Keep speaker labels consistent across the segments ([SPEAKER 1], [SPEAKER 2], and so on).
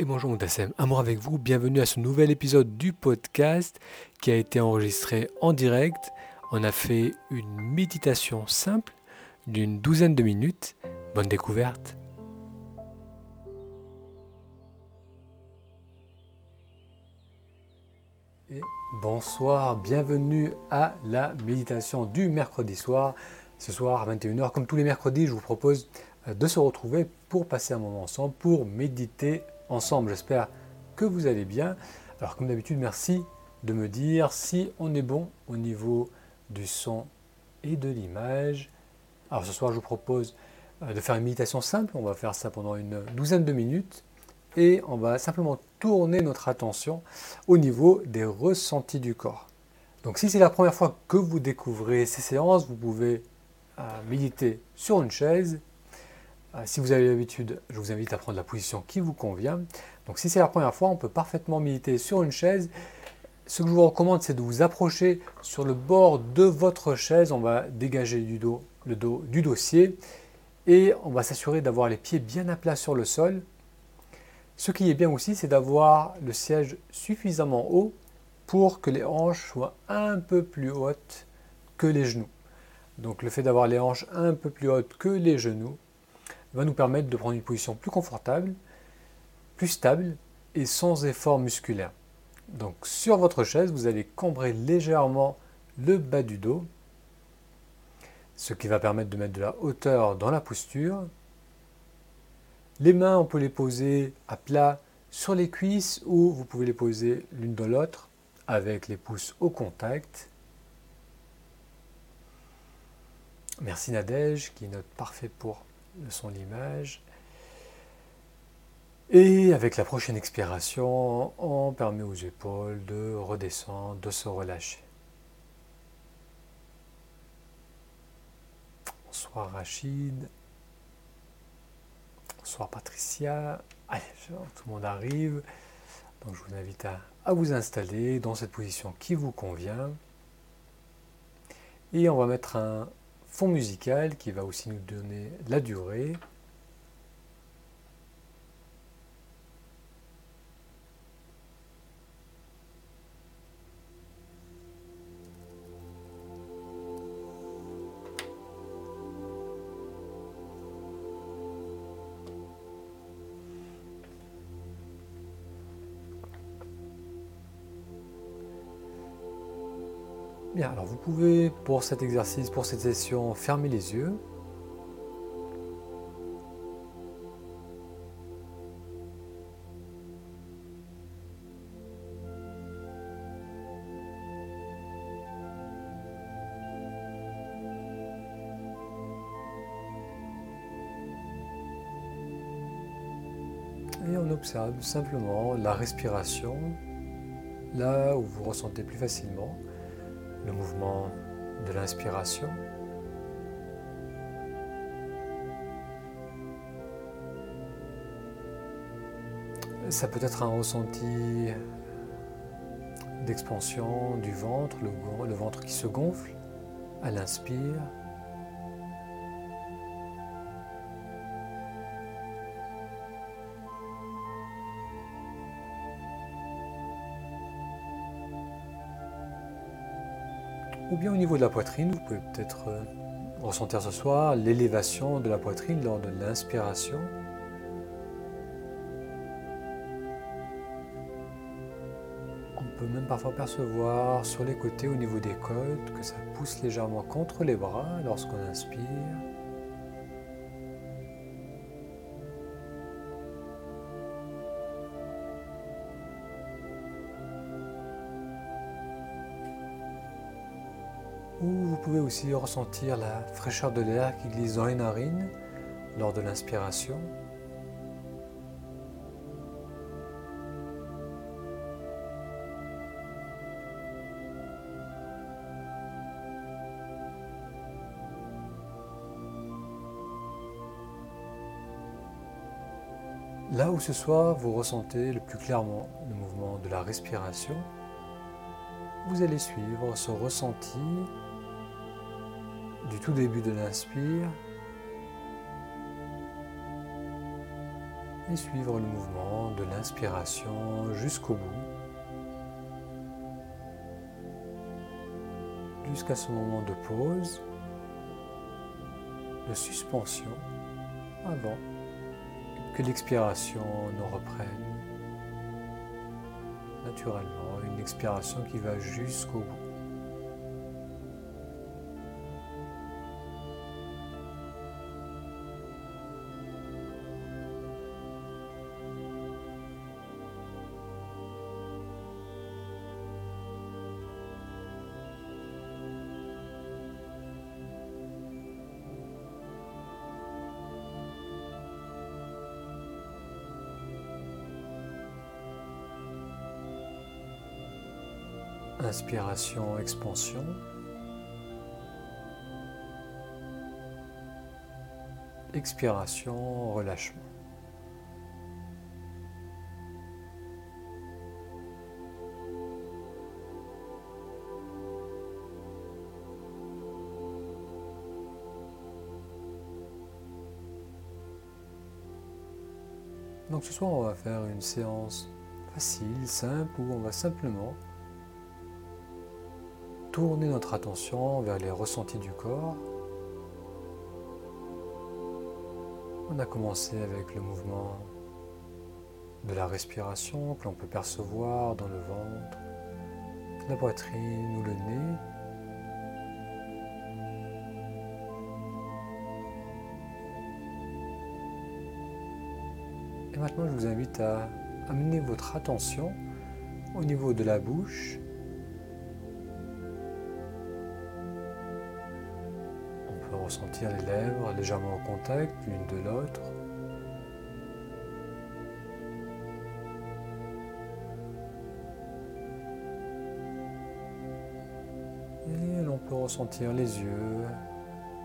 [SPEAKER 1] et bonjour Moutassem, amour avec vous, bienvenue à ce nouvel épisode du podcast qui a été enregistré en direct. On a fait une méditation simple d'une douzaine de minutes. Bonne découverte. Bonsoir, bienvenue à la méditation du mercredi soir. Ce soir à 21h, comme tous les mercredis, je vous propose de se retrouver pour passer un moment ensemble, pour méditer ensemble. J'espère que vous allez bien. Alors comme d'habitude, merci de me dire si on est bon au niveau du son et de l'image. Alors ce soir, je vous propose euh, de faire une méditation simple. On va faire ça pendant une douzaine de minutes et on va simplement tourner notre attention au niveau des ressentis du corps. Donc si c'est la première fois que vous découvrez ces séances, vous pouvez euh, méditer sur une chaise si vous avez l'habitude, je vous invite à prendre la position qui vous convient. Donc si c'est la première fois, on peut parfaitement méditer sur une chaise. Ce que je vous recommande, c'est de vous approcher sur le bord de votre chaise. On va dégager du dos, le dos du dossier et on va s'assurer d'avoir les pieds bien à plat sur le sol. Ce qui est bien aussi, c'est d'avoir le siège suffisamment haut pour que les hanches soient un peu plus hautes que les genoux. Donc le fait d'avoir les hanches un peu plus hautes que les genoux, va nous permettre de prendre une position plus confortable, plus stable et sans effort musculaire. Donc sur votre chaise, vous allez cambrer légèrement le bas du dos, ce qui va permettre de mettre de la hauteur dans la posture. Les mains, on peut les poser à plat sur les cuisses ou vous pouvez les poser l'une dans l'autre avec les pouces au contact. Merci Nadège qui note parfait pour son l'image. Et avec la prochaine expiration, on permet aux épaules de redescendre, de se relâcher. Bonsoir Rachid. Bonsoir Patricia. Allez, tout le monde arrive. Donc je vous invite à, à vous installer dans cette position qui vous convient. Et on va mettre un, fond musical qui va aussi nous donner la durée. Bien, alors vous pouvez pour cet exercice, pour cette session, fermer les yeux. Et on observe simplement la respiration là où vous ressentez plus facilement le mouvement de l'inspiration. Ça peut être un ressenti d'expansion du ventre, le, ventre qui se gonfle à l'inspire. Au niveau de la poitrine, vous pouvez peut-être euh, ressentir ce soir l'élévation de la poitrine lors de l'inspiration. On peut même parfois percevoir sur les côtés au niveau des côtes que ça pousse légèrement contre les bras lorsqu'on inspire. Pouvez aussi ressentir la fraîcheur de l'air qui glisse dans les narines lors de l'inspiration. Là où ce soit vous ressentez le plus clairement le mouvement de la respiration, vous allez suivre ce ressenti du tout début de l'inspire et suivre le mouvement de l'inspiration jusqu'au bout, jusqu'à ce moment de pause, de suspension, avant que l'expiration ne reprenne naturellement, une expiration qui va jusqu'au bout. Inspiration, expansion. Expiration, relâchement. Donc ce soir, on va faire une séance facile, simple, où on va simplement tourner notre attention vers les ressentis du corps. On a commencé avec le mouvement de la respiration que l'on peut percevoir dans le ventre, la poitrine ou le nez. Et maintenant, je vous invite à amener votre attention au niveau de la bouche ressentir les lèvres légèrement au contact l'une de l'autre. Et l'on peut ressentir les yeux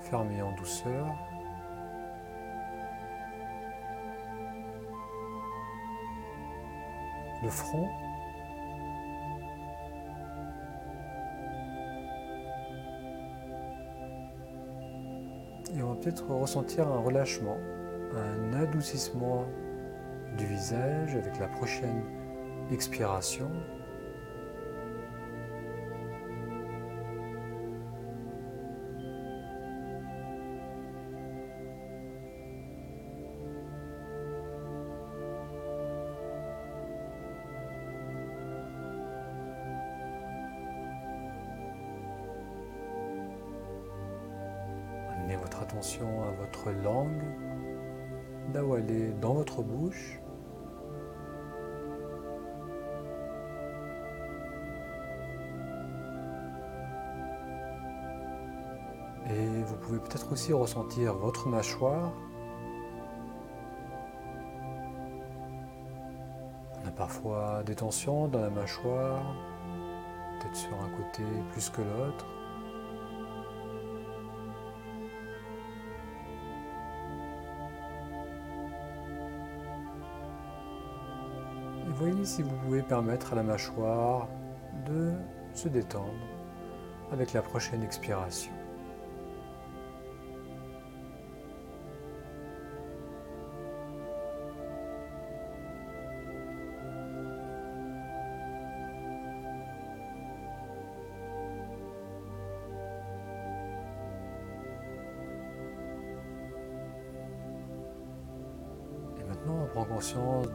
[SPEAKER 1] fermés en douceur. Le front ressentir un relâchement, un adoucissement du visage avec la prochaine expiration. Votre attention à votre langue, là où elle est dans votre bouche. Et vous pouvez peut-être aussi ressentir votre mâchoire. On a parfois des tensions dans la mâchoire, peut-être sur un côté plus que l'autre. Si vous pouvez permettre à la mâchoire de se détendre avec la prochaine expiration.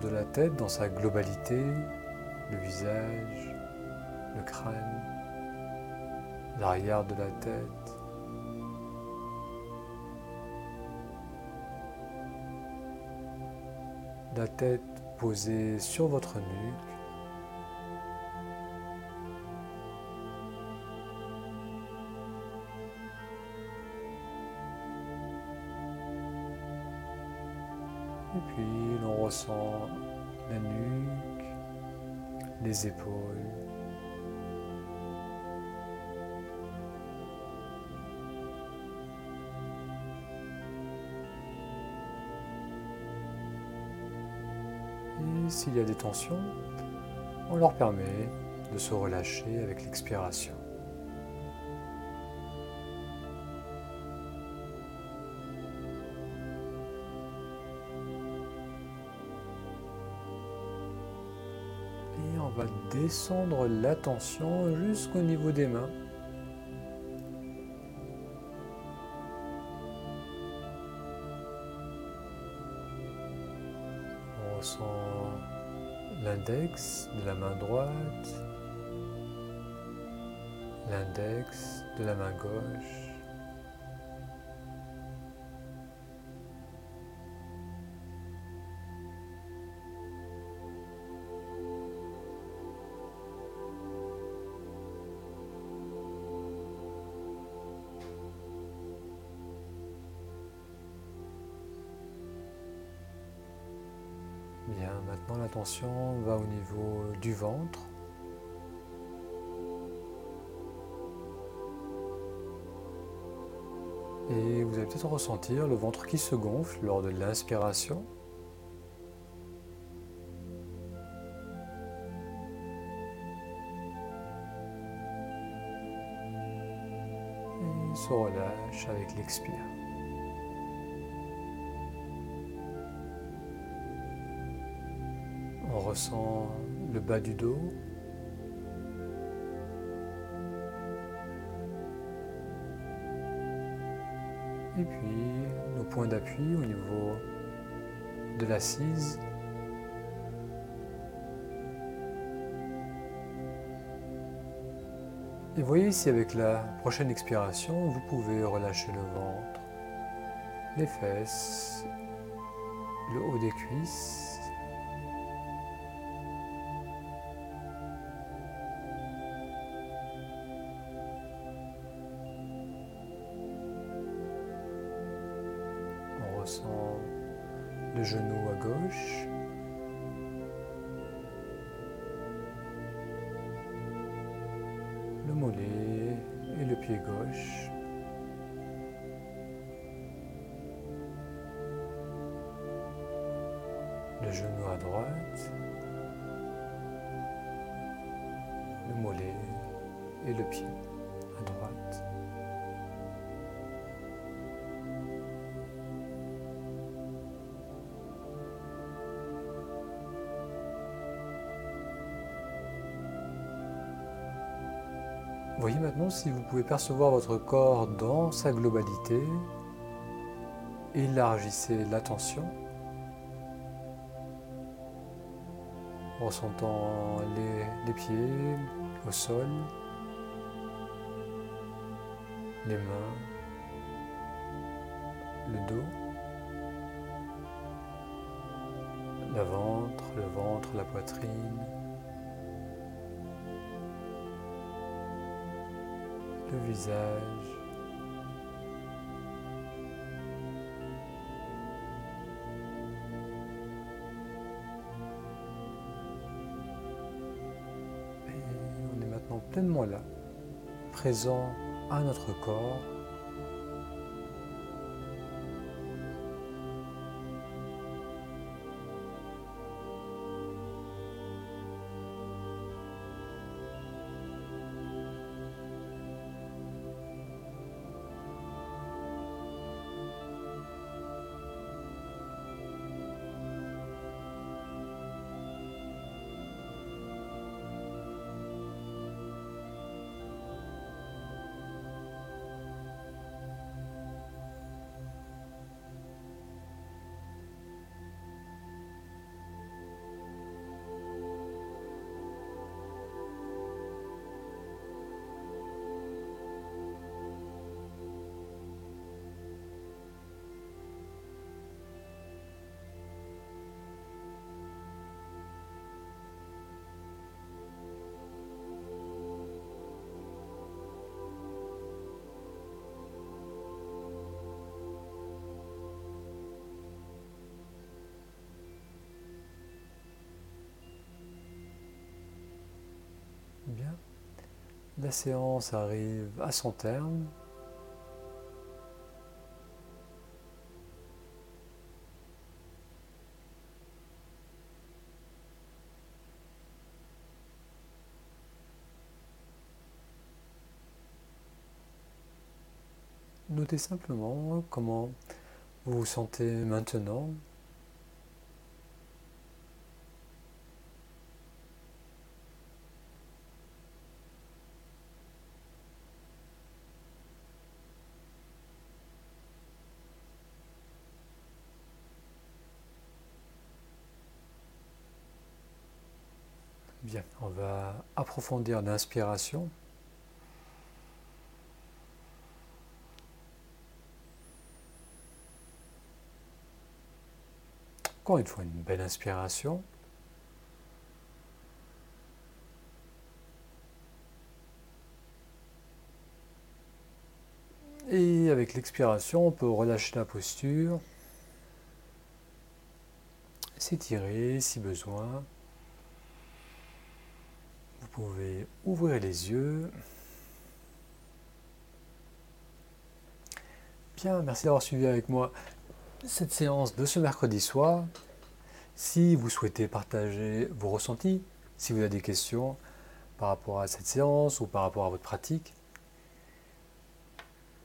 [SPEAKER 1] De la tête dans sa globalité, le visage, le crâne, l'arrière de la tête. La tête posée sur votre nuque. Ressent la nuque, les épaules. Et s'il y a des tensions, on leur permet de se relâcher avec l'expiration. Va descendre la tension jusqu'au niveau des mains. On ressent l'index de la main droite, l'index de la main gauche. Maintenant l'attention va au niveau du ventre. Et vous allez peut-être ressentir le ventre qui se gonfle lors de l'inspiration. Et se relâche avec l'expire. On ressent le bas du dos. Et puis nos points d'appui au niveau de l'assise. Et voyez si avec la prochaine expiration, vous pouvez relâcher le ventre, les fesses, le haut des cuisses. Le genou à gauche. Le mollet et le pied gauche. Le genou à droite. Le mollet et le pied Voyez maintenant si vous pouvez percevoir votre corps dans sa globalité. Élargissez l'attention. Ressentant les, les pieds au sol, les mains, le dos, le ventre, le ventre, la poitrine. Le visage. Et on est maintenant pleinement là, présent à notre corps. La séance arrive à son terme. Notez simplement comment vous vous sentez maintenant On va approfondir l'inspiration. Encore une fois, une belle inspiration. Et avec l'expiration, on peut relâcher la posture, s'étirer si besoin. Vous pouvez ouvrir les yeux. Bien, merci d'avoir suivi avec moi cette séance de ce mercredi soir. Si vous souhaitez partager vos ressentis, si vous avez des questions par rapport à cette séance ou par rapport à votre pratique,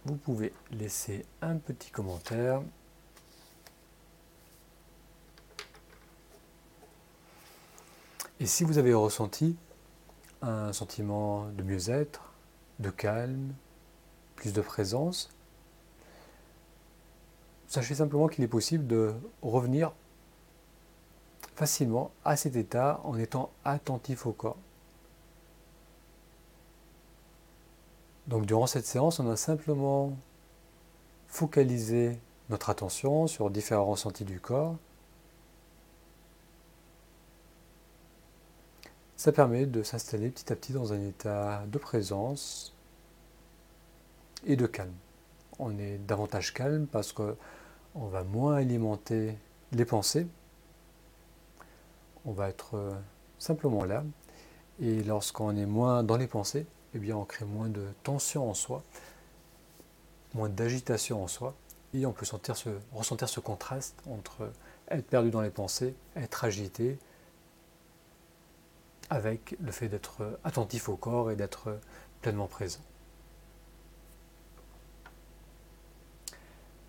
[SPEAKER 1] vous pouvez laisser un petit commentaire. Et si vous avez ressenti un sentiment de mieux-être, de calme, plus de présence, sachez simplement qu'il est possible de revenir facilement à cet état en étant attentif au corps. Donc durant cette séance, on a simplement focalisé notre attention sur différents ressentis du corps. Ça permet de s'installer petit à petit dans un état de présence et de calme. On est davantage calme parce que on va moins alimenter les pensées. On va être euh, simplement là. Et lorsqu'on est moins dans les pensées, eh bien on crée moins de tension en soi, moins d'agitation en soi. Et on peut ressentir ce contraste entre être perdu dans les pensées, être agité, avec le fait d'être attentif au corps et d'être pleinement présent.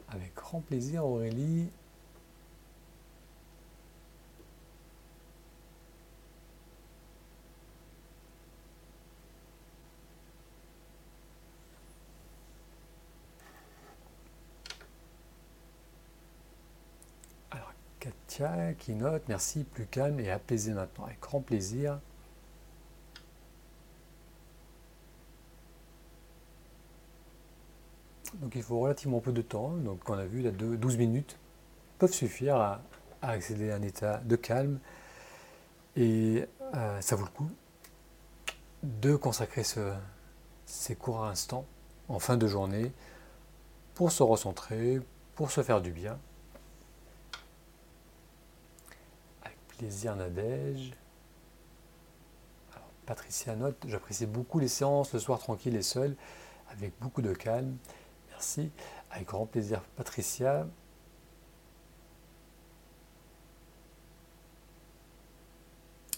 [SPEAKER 1] Avec grand plaisir, Aurélie. Alors, Katia qui note, merci, plus calme et apaisé maintenant. Avec grand plaisir. Donc il faut relativement peu de temps. Donc on a vu, là, 12 minutes peuvent suffire à, accéder à un état de calme. Et euh, ça vaut le coup de consacrer ces courts instants en fin de journée pour se recentrer, pour se faire du bien. Avec plaisir, Nadège. Patricia note, j'apprécie beaucoup les séances le soir tranquille et seul, avec beaucoup de calme. Merci. Avec grand plaisir, Patricia.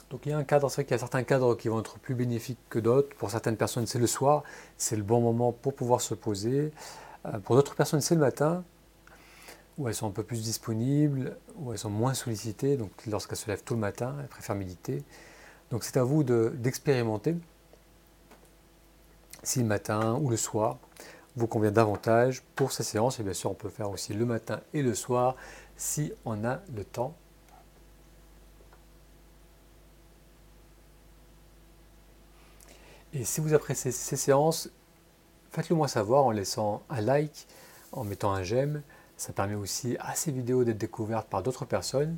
[SPEAKER 1] Donc il y a un cadre, c'est vrai qu'il y a certains cadres qui vont être plus bénéfiques que d'autres. Pour certaines personnes, c'est le soir, c'est le bon moment pour pouvoir se poser. Euh, pour d'autres personnes, c'est le matin, où elles sont un peu plus disponibles, où elles sont moins sollicitées. Donc lorsqu'elles se lèvent tôt le matin, elles préfèrent méditer. Donc c'est à vous d'expérimenter, si le matin ou le soir, vous convient davantage pour ces séances. Et bien sûr, on peut faire aussi le matin et le soir si on a le temps. Et si vous appréciez ces séances, faites-le moi savoir en laissant un like, en mettant un j'aime. Ça permet aussi à ces vidéos d'être découvertes par d'autres personnes.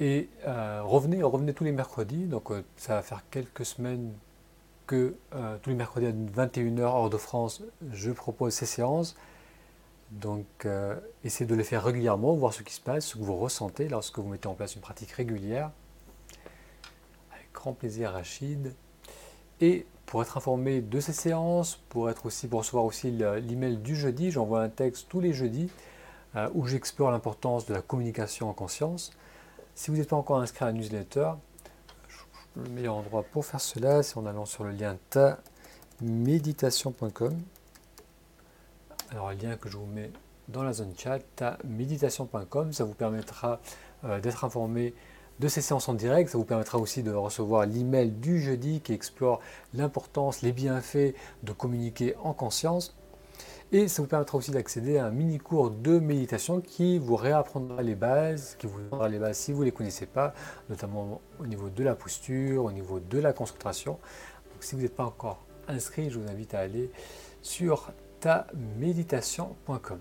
[SPEAKER 1] Et euh, revenez, revenez tous les mercredis. Donc euh, ça va faire quelques semaines euh, tous les mercredis à 21h hors de France, je propose ces séances. Donc, euh, essayez de les faire régulièrement, voir ce qui se passe, ce que vous ressentez lorsque vous mettez en place une pratique régulière. Avec grand plaisir, Rachid. Et pour être informé de ces séances, pour être aussi pour recevoir aussi l'email du jeudi, j'envoie un texte tous les jeudis euh, où j'explore l'importance de la communication en conscience. Si vous n'êtes pas encore inscrit à la newsletter, le meilleur endroit pour faire cela, c'est en allant sur le lien ta-méditation.com. Alors, un lien que je vous mets dans la zone chat, ta-méditation.com, ça vous permettra euh, d'être informé de ces séances en direct. Ça vous permettra aussi de recevoir l'email du jeudi qui explore l'importance, les bienfaits de communiquer en conscience. Et ça vous permettra aussi d'accéder à un mini cours de méditation qui vous réapprendra les bases, qui vous donnera les bases si vous ne les connaissez pas, notamment au niveau de la posture, au niveau de la concentration. Donc si vous n'êtes pas encore inscrit, je vous invite à aller sur taméditation.com.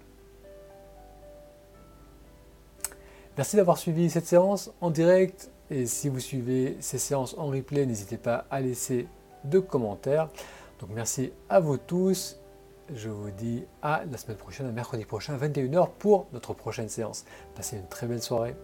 [SPEAKER 1] Merci d'avoir suivi cette séance en direct et si vous suivez ces séances en replay, n'hésitez pas à laisser de commentaires. Donc merci à vous tous. Je vous dis à la semaine prochaine, à mercredi prochain, 21h pour notre prochaine séance. Passez une très belle soirée.